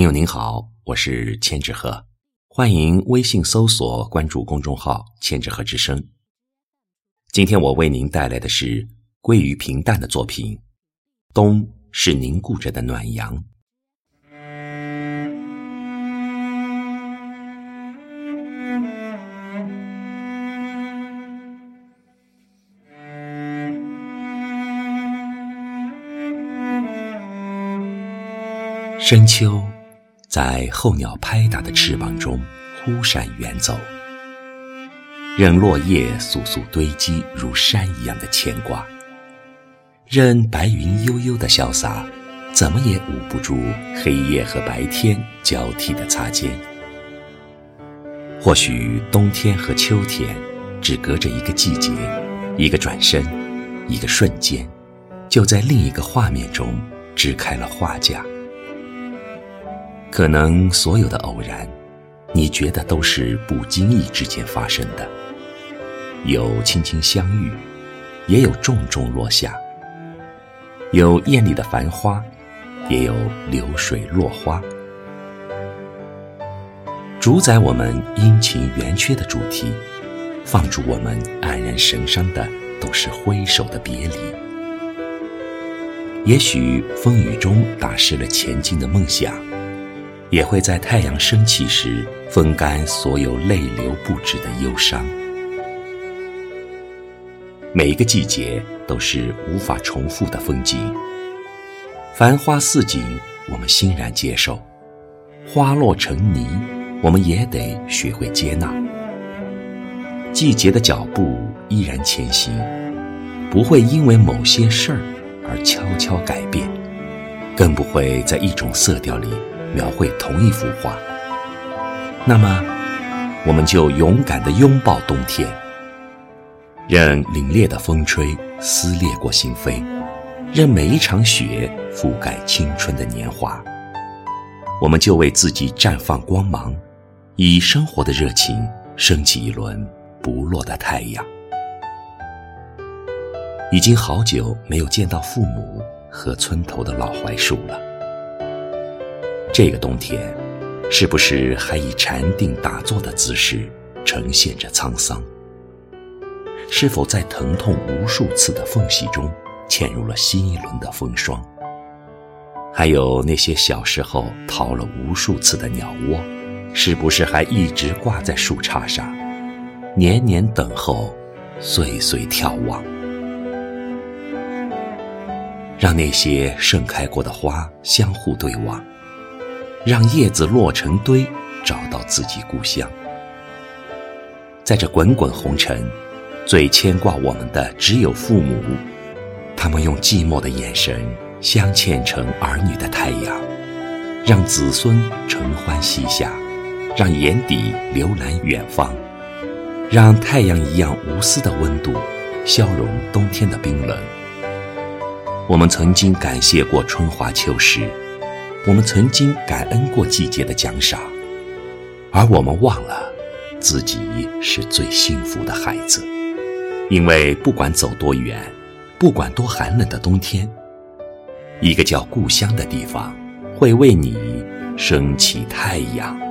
朋友您好，我是千纸鹤，欢迎微信搜索关注公众号“千纸鹤之声”。今天我为您带来的是归于平淡的作品，《冬是凝固着的暖阳》。深秋。在候鸟拍打的翅膀中忽闪远走，任落叶簌簌堆积如山一样的牵挂，任白云悠悠的潇洒，怎么也捂不住黑夜和白天交替的擦肩。或许冬天和秋天只隔着一个季节，一个转身，一个瞬间，就在另一个画面中支开了画架。可能所有的偶然，你觉得都是不经意之间发生的，有轻轻相遇，也有重重落下；有艳丽的繁花，也有流水落花。主宰我们阴晴圆缺的主题，放逐我们黯然神伤的，都是挥手的别离。也许风雨中打湿了前进的梦想。也会在太阳升起时风干所有泪流不止的忧伤。每一个季节都是无法重复的风景。繁花似锦，我们欣然接受；花落成泥，我们也得学会接纳。季节的脚步依然前行，不会因为某些事儿而悄悄改变，更不会在一种色调里。描绘同一幅画，那么，我们就勇敢地拥抱冬天，任凛冽的风吹撕裂过心扉，任每一场雪覆盖青春的年华，我们就为自己绽放光芒，以生活的热情升起一轮不落的太阳。已经好久没有见到父母和村头的老槐树了。这个冬天，是不是还以禅定打坐的姿势呈现着沧桑？是否在疼痛无数次的缝隙中嵌入了新一轮的风霜？还有那些小时候逃了无数次的鸟窝，是不是还一直挂在树杈上，年年等候，岁岁眺望？让那些盛开过的花相互对望。让叶子落成堆，找到自己故乡。在这滚滚红尘，最牵挂我们的只有父母。他们用寂寞的眼神镶嵌成儿女的太阳，让子孙承欢膝下，让眼底流览远方，让太阳一样无私的温度消融冬天的冰冷。我们曾经感谢过春华秋实。我们曾经感恩过季节的奖赏，而我们忘了自己是最幸福的孩子，因为不管走多远，不管多寒冷的冬天，一个叫故乡的地方会为你升起太阳。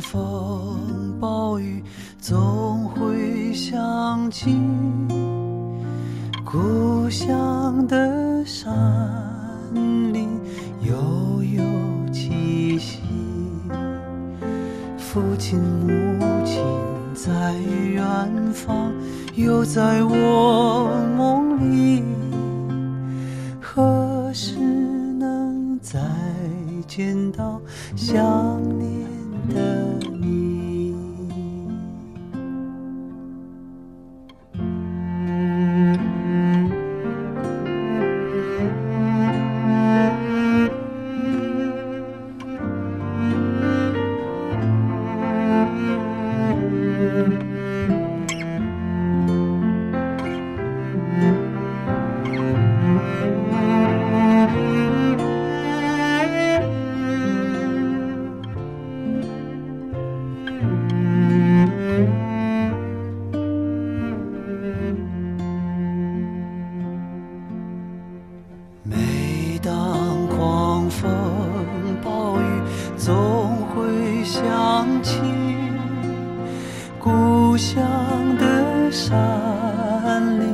风暴雨，总会想起故乡的山林悠悠气息。父亲母亲在远方，又在我梦里，何时能再？见到想念的会想起故乡的山里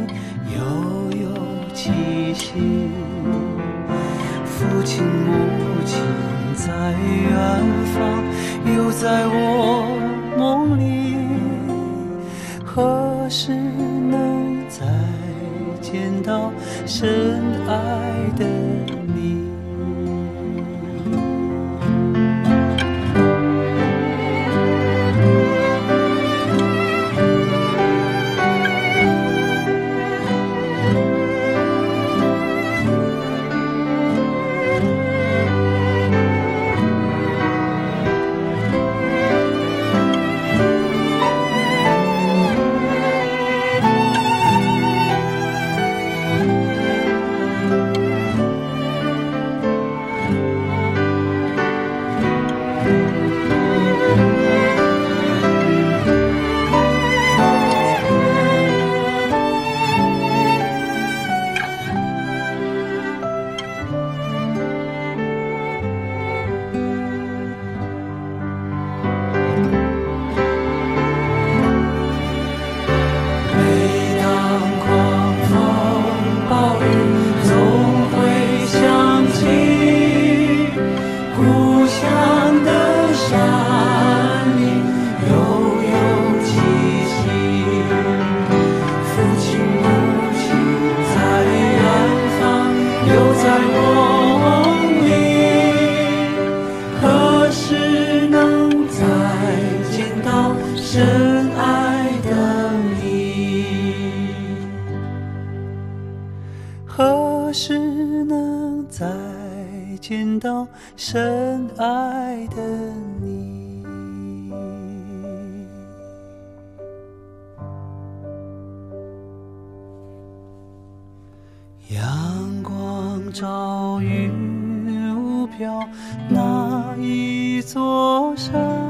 悠悠气息。父亲母亲在远方，又在我梦里，何时能再见到深爱的时能再见到深爱的你？阳光照云雾飘，那一座山。